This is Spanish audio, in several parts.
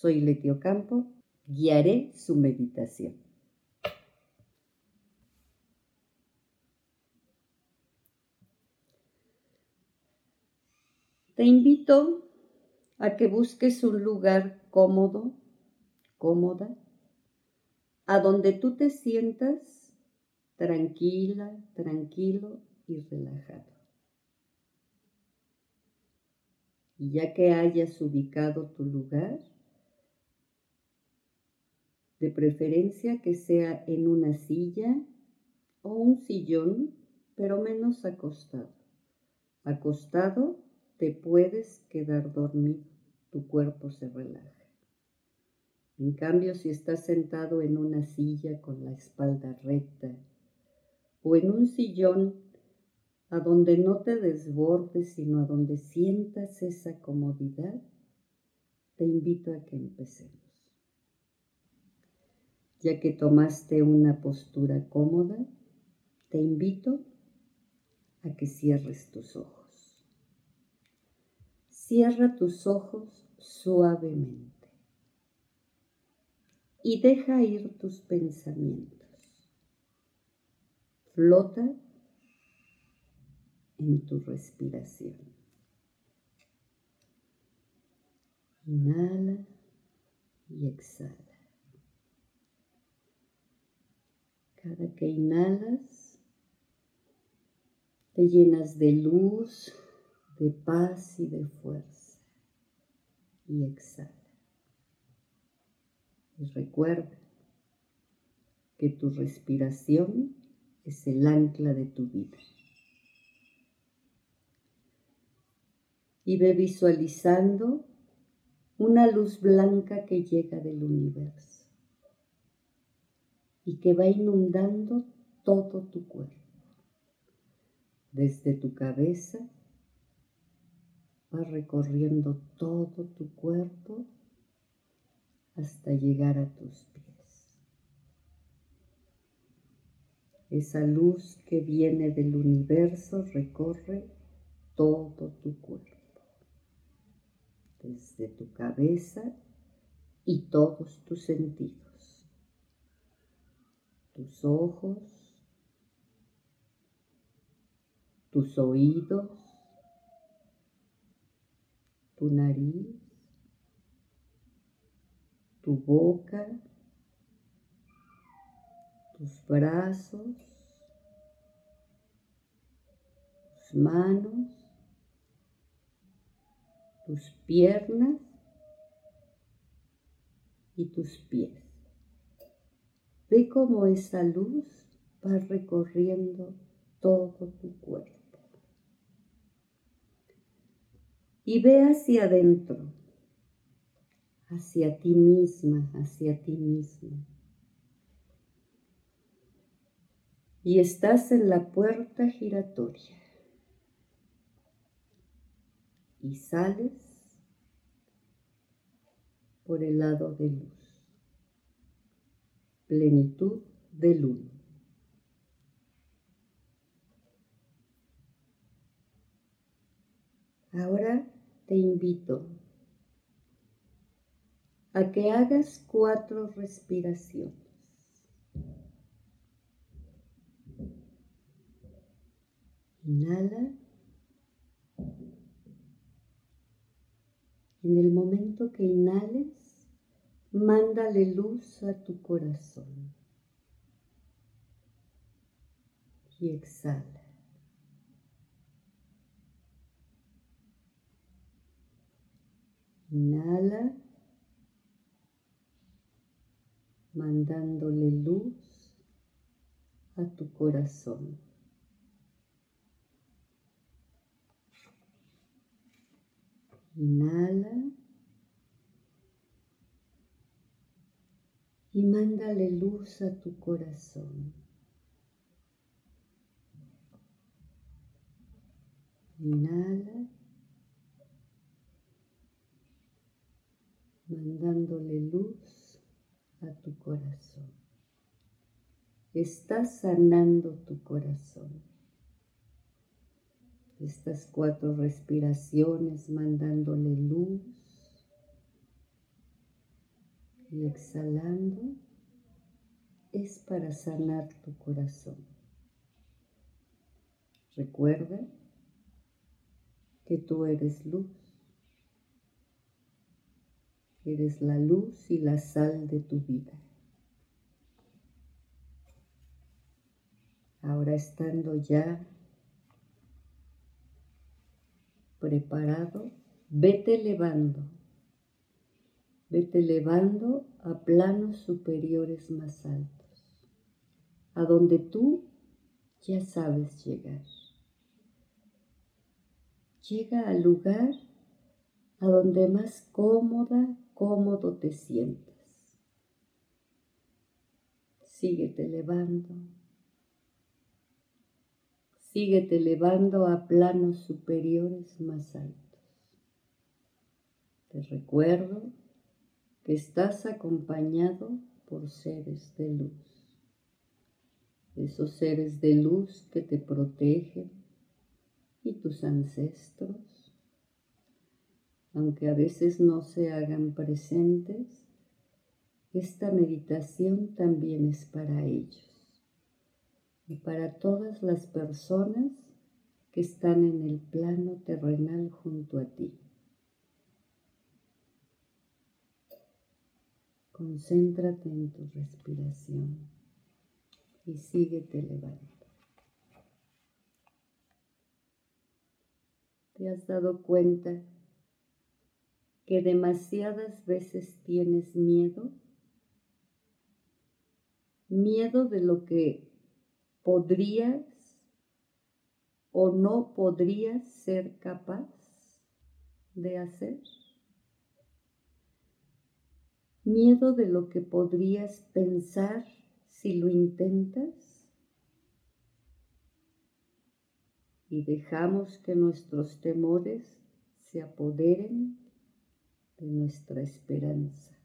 Soy Letio Campo, guiaré su meditación. Te invito a que busques un lugar cómodo, cómoda, a donde tú te sientas tranquila, tranquilo y relajado. Y ya que hayas ubicado tu lugar, de preferencia que sea en una silla o un sillón, pero menos acostado. Acostado te puedes quedar dormido, tu cuerpo se relaja. En cambio, si estás sentado en una silla con la espalda recta o en un sillón a donde no te desbordes, sino a donde sientas esa comodidad, te invito a que empecemos. Ya que tomaste una postura cómoda, te invito a que cierres tus ojos. Cierra tus ojos suavemente y deja ir tus pensamientos. Flota en tu respiración. Inhala y exhala. Cada que inhalas, te llenas de luz, de paz y de fuerza. Y exhala. Y recuerda que tu respiración es el ancla de tu vida. y ve visualizando una luz blanca que llega del universo y que va inundando todo tu cuerpo, desde tu cabeza, va recorriendo todo tu cuerpo hasta llegar a tus pies. Esa luz que viene del universo recorre todo tu cuerpo desde tu cabeza y todos tus sentidos, tus ojos, tus oídos, tu nariz, tu boca, tus brazos, tus manos, tus piernas y tus pies. Ve cómo esa luz va recorriendo todo tu cuerpo. Y ve hacia adentro, hacia ti misma, hacia ti mismo. Y estás en la puerta giratoria y sales por el lado de luz, plenitud de luz. Ahora te invito a que hagas cuatro respiraciones. Inhala. En el momento que inhales, mándale luz a tu corazón. Y exhala. Inhala, mandándole luz a tu corazón. Inhala. Y mándale luz a tu corazón. Inhala, mandándole luz a tu corazón. Estás sanando tu corazón. Estas cuatro respiraciones mandándole luz y exhalando es para sanar tu corazón. Recuerda que tú eres luz. Eres la luz y la sal de tu vida. Ahora estando ya preparado, vete elevando, vete elevando a planos superiores más altos, a donde tú ya sabes llegar. Llega al lugar a donde más cómoda, cómodo te sientas. Síguete elevando. Síguete elevando a planos superiores más altos. Te recuerdo estás acompañado por seres de luz. Esos seres de luz que te protegen y tus ancestros, aunque a veces no se hagan presentes, esta meditación también es para ellos y para todas las personas que están en el plano terrenal junto a ti. Concéntrate en tu respiración y síguete elevando. ¿Te has dado cuenta que demasiadas veces tienes miedo? Miedo de lo que podrías o no podrías ser capaz de hacer. Miedo de lo que podrías pensar si lo intentas. Y dejamos que nuestros temores se apoderen de nuestra esperanza.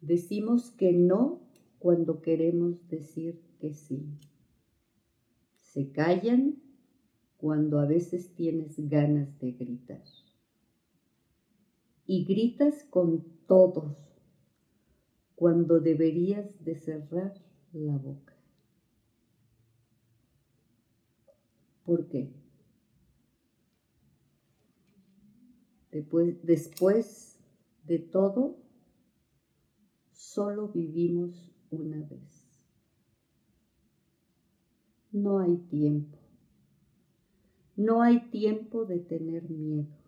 Decimos que no cuando queremos decir que sí. Se callan cuando a veces tienes ganas de gritar. Y gritas con todos cuando deberías de cerrar la boca. ¿Por qué? Después, después de todo, solo vivimos una vez. No hay tiempo. No hay tiempo de tener miedo.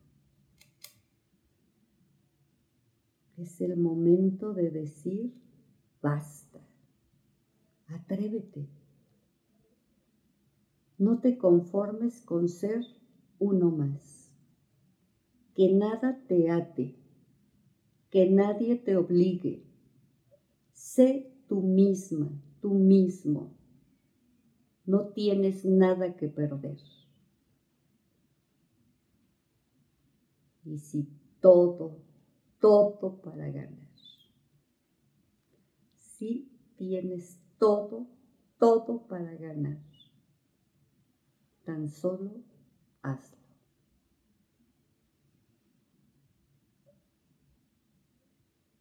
Es el momento de decir, basta, atrévete. No te conformes con ser uno más. Que nada te ate, que nadie te obligue. Sé tú misma, tú mismo. No tienes nada que perder. Y si todo, todo para ganar. Si tienes todo, todo para ganar. Tan solo hazlo.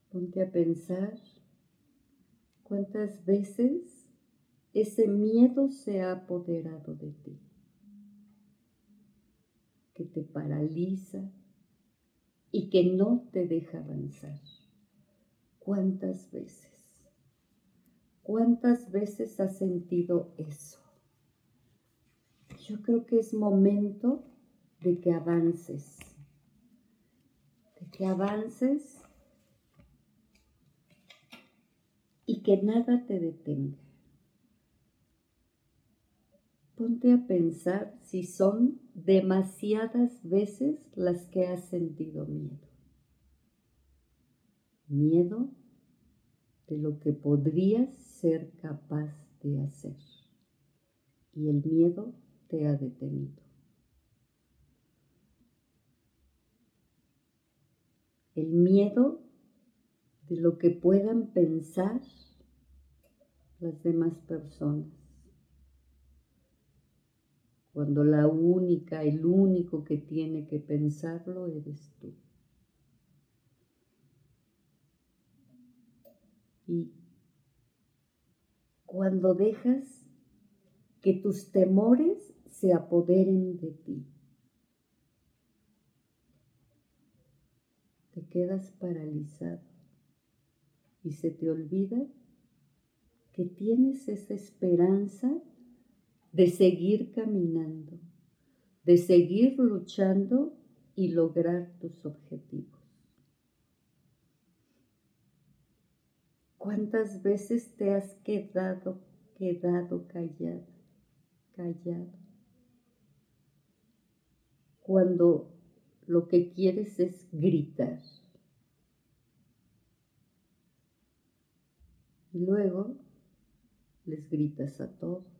Ponte a pensar ¿Cuántas veces ese miedo se ha apoderado de ti? Que te paraliza y que no te deja avanzar. ¿Cuántas veces? ¿Cuántas veces has sentido eso? Yo creo que es momento de que avances, de que avances y que nada te detenga. Ponte a pensar si son demasiadas veces las que has sentido miedo. miedo de lo que podrías ser capaz de hacer. Y el miedo te ha detenido. El miedo de lo que puedan pensar las demás personas. Cuando la única, el único que tiene que pensarlo eres tú. Y cuando dejas que tus temores se apoderen de ti, te quedas paralizado y se te olvida que tienes esa esperanza de seguir caminando, de seguir luchando y lograr tus objetivos. ¿Cuántas veces te has quedado, quedado callado, callado? Cuando lo que quieres es gritar. Y luego les gritas a todos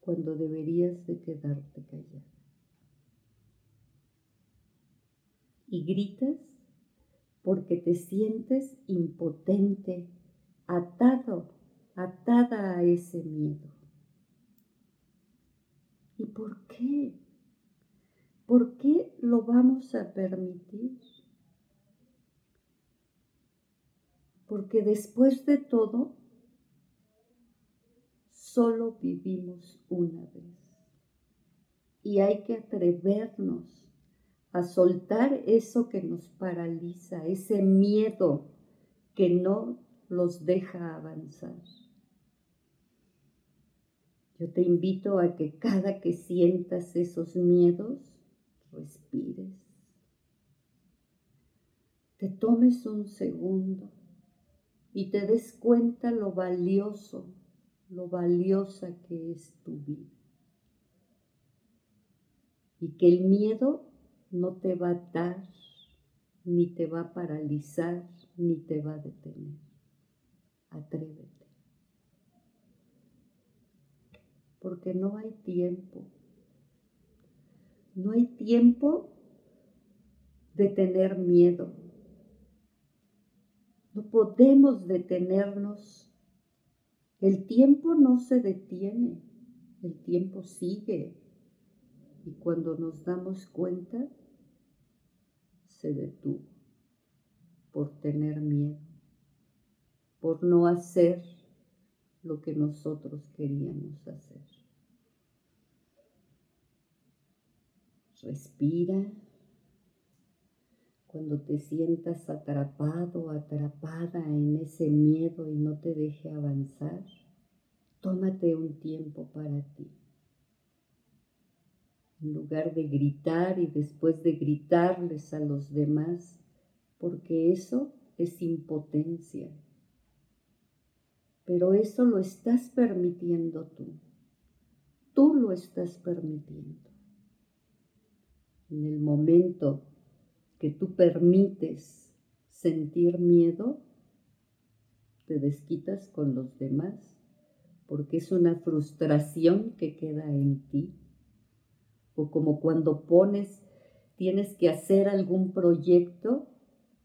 cuando deberías de quedarte callado. Y gritas porque te sientes impotente, atado, atada a ese miedo. ¿Y por qué? ¿Por qué lo vamos a permitir? Porque después de todo, solo vivimos una vez. Y hay que atrevernos a soltar eso que nos paraliza, ese miedo que no los deja avanzar. Yo te invito a que cada que sientas esos miedos, respires. Te tomes un segundo y te des cuenta lo valioso, lo valiosa que es tu vida. Y que el miedo no te va a dar, ni te va a paralizar, ni te va a detener. Atrévete. Porque no hay tiempo. No hay tiempo de tener miedo. No podemos detenernos. El tiempo no se detiene. El tiempo sigue. Y cuando nos damos cuenta, se detuvo por tener miedo, por no hacer lo que nosotros queríamos hacer. Respira. Cuando te sientas atrapado, atrapada en ese miedo y no te deje avanzar, tómate un tiempo para ti en lugar de gritar y después de gritarles a los demás, porque eso es impotencia. Pero eso lo estás permitiendo tú. Tú lo estás permitiendo. En el momento que tú permites sentir miedo, te desquitas con los demás, porque es una frustración que queda en ti o como cuando pones, tienes que hacer algún proyecto,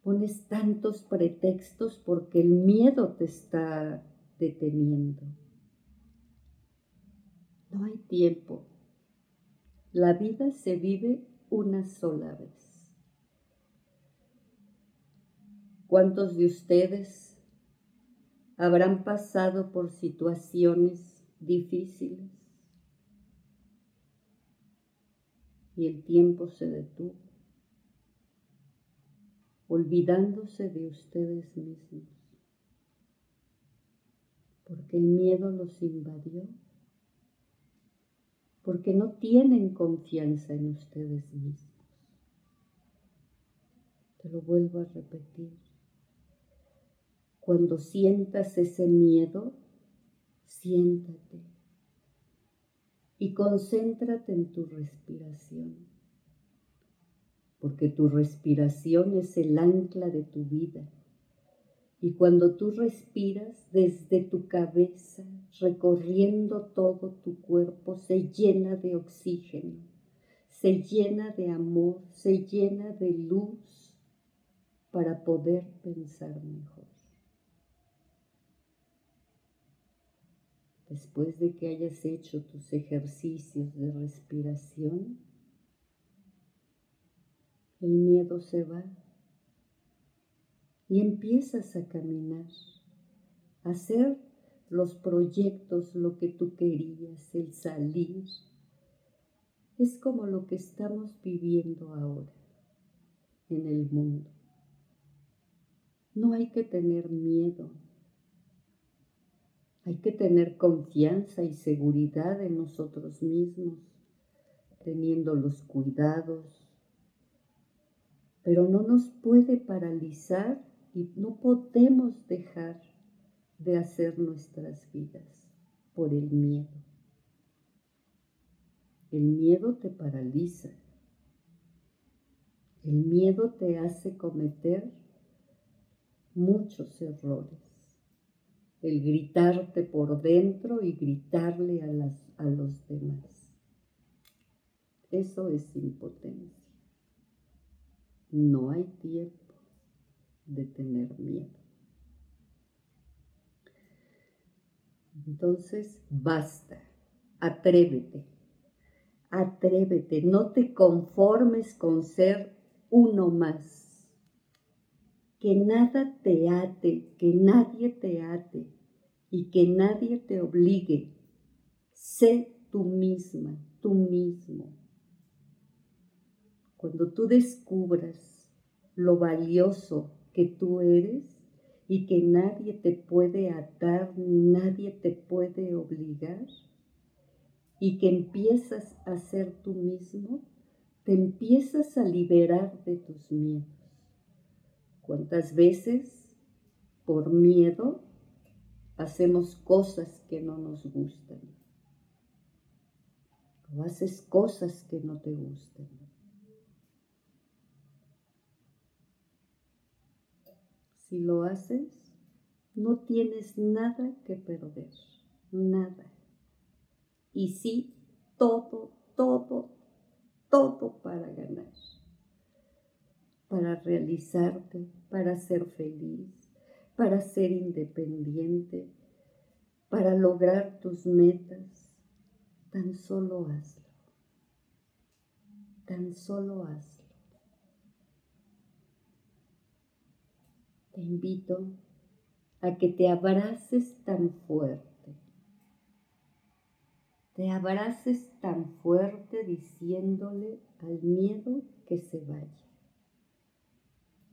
pones tantos pretextos porque el miedo te está deteniendo. No hay tiempo. La vida se vive una sola vez. ¿Cuántos de ustedes habrán pasado por situaciones difíciles? y el tiempo se detuvo, olvidándose de ustedes mismos, porque el miedo los invadió, porque no tienen confianza en ustedes mismos. Te lo vuelvo a repetir. Cuando sientas ese miedo, siéntate y concéntrate en tu respiración, porque tu respiración es el ancla de tu vida. Y cuando tú respiras desde tu cabeza, recorriendo todo tu cuerpo, se llena de oxígeno, se llena de amor, se llena de luz para poder pensar mejor. Después de que hayas hecho tus ejercicios de respiración, el miedo se va y empiezas a caminar, a hacer los proyectos, lo que tú querías, el salir. Es como lo que estamos viviendo ahora en el mundo. No hay que tener miedo. Hay que tener confianza y seguridad en nosotros mismos, teniendo los cuidados, pero no nos puede paralizar y no podemos dejar de hacer nuestras vidas por el miedo. El miedo te paraliza. El miedo te hace cometer muchos errores. El gritarte por dentro y gritarle a, las, a los demás. Eso es impotencia. No hay tiempo de tener miedo. Entonces, basta, atrévete, atrévete, no te conformes con ser uno más. Que nada te ate, que nadie te ate y que nadie te obligue. Sé tú misma, tú mismo cuando tú descubras lo valioso que tú eres y que nadie te puede atar ni nadie te puede obligar, y que empiezas a ser tú mismo, te empiezas a liberar de tus miedos. ¿Cuántas veces por miedo hacemos cosas que no nos gustan? O haces cosas que no te gustan. Si lo haces, no tienes nada que perder, nada. Y sí, todo, todo, todo para ganar, para realizarte, para ser feliz, para ser independiente, para lograr tus metas. Tan solo hazlo. Tan solo hazlo. te invito a que te abraces tan fuerte. Te abraces tan fuerte diciéndole al miedo que se vaya.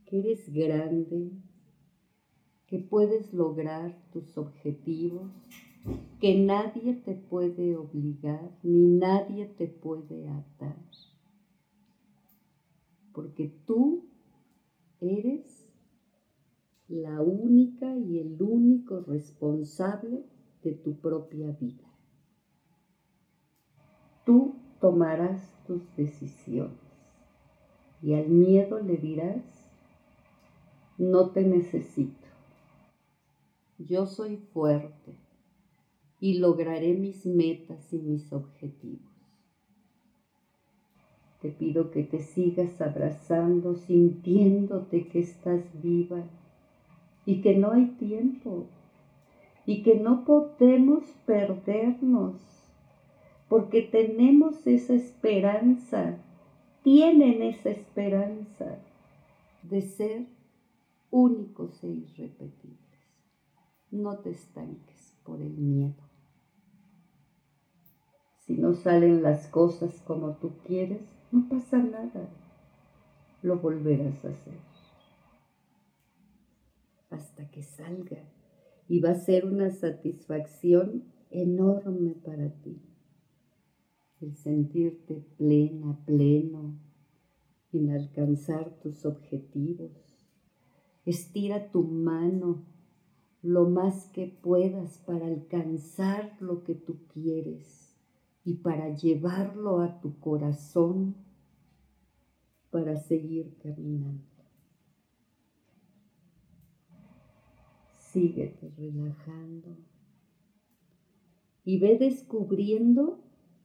Que eres grande, que puedes lograr tus objetivos, que nadie te puede obligar ni nadie te puede atar. Porque tú eres la única y el único responsable de tu propia vida. Tú tomarás tus decisiones y al miedo le dirás, no te necesito. Yo soy fuerte y lograré mis metas y mis objetivos. Te pido que te sigas abrazando, sintiéndote que estás viva y que no hay tiempo y que no podemos perdernos porque tenemos esa esperanza, tienen esa esperanza de ser únicos e irrepetibles. No te estanques por el miedo. Si no salen las cosas como tú quieres, no pasa nada. Lo volverás a hacer hasta que salga y va a ser una satisfacción enorme para ti. El sentirte plena, pleno en alcanzar tus objetivos. Estira tu mano lo más que puedas para alcanzar lo que tú quieres y para llevarlo a tu corazón para seguir caminando. Síguete relajando y ve descubriendo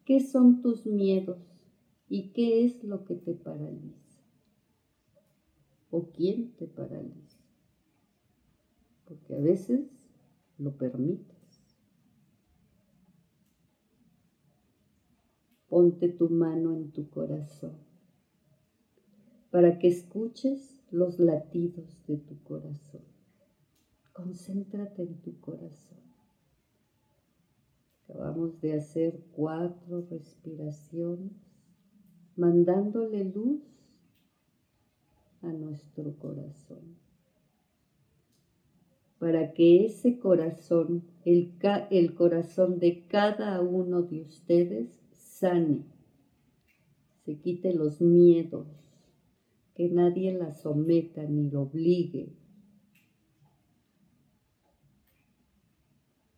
qué son tus miedos y qué es lo que te paraliza o quién te paraliza. Porque a veces lo permites. Ponte tu mano en tu corazón para que escuches los latidos de tu corazón. Concéntrate en tu corazón. Acabamos de hacer cuatro respiraciones, mandándole luz a nuestro corazón. Para que ese corazón, el, el corazón de cada uno de ustedes, sane, se quite los miedos, que nadie la someta ni lo obligue.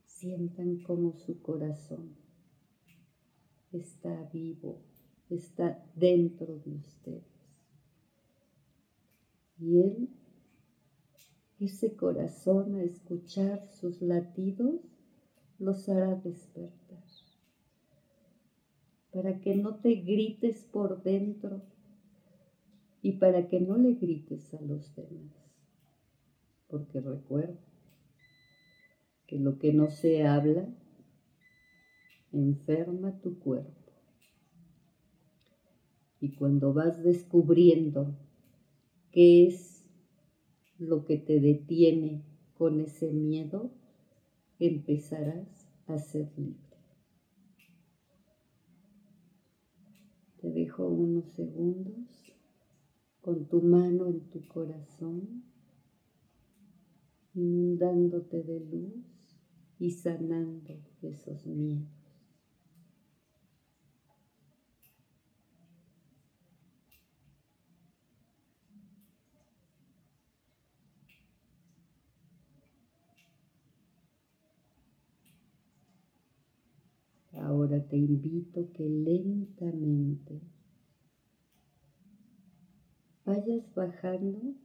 Sientan como su corazón está vivo, está dentro de ustedes. Y él, ese corazón a escuchar sus latidos, los hará despertar. Para que no te grites por dentro y para que no le grites a los demás. Porque recuerda que lo que no se habla enferma tu cuerpo. Y cuando vas descubriendo qué es lo que te detiene con ese miedo, empezarás a ser libre. Te dejo unos segundos con tu mano en tu corazón, inundándote de luz y sanando esos miedos. Te invito que lentamente vayas bajando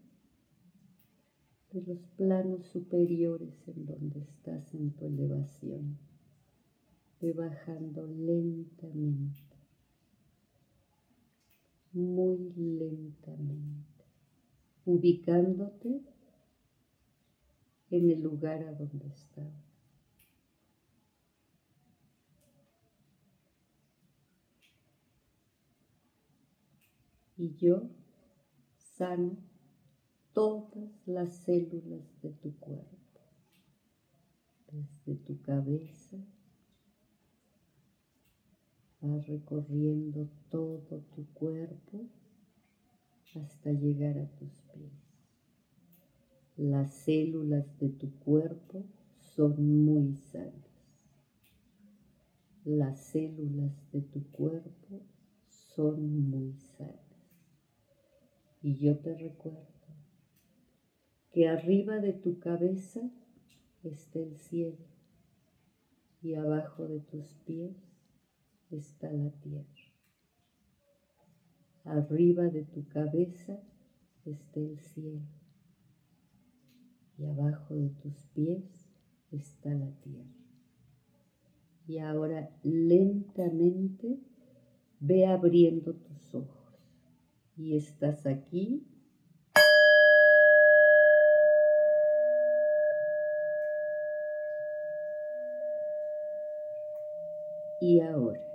de los planos superiores en donde estás en tu elevación. Ve bajando lentamente, muy lentamente, ubicándote en el lugar a donde estás. Y yo sano todas las células de tu cuerpo, desde tu cabeza, vas recorriendo todo tu cuerpo hasta llegar a tus pies. Las células de tu cuerpo son muy sanas. Las células de tu cuerpo son muy sanas. Y yo te recuerdo que arriba de tu cabeza está el cielo y abajo de tus pies está la tierra. Arriba de tu cabeza está el cielo y abajo de tus pies está la tierra. Y ahora lentamente ve abriendo tus ojos y estás aquí. Y ahora.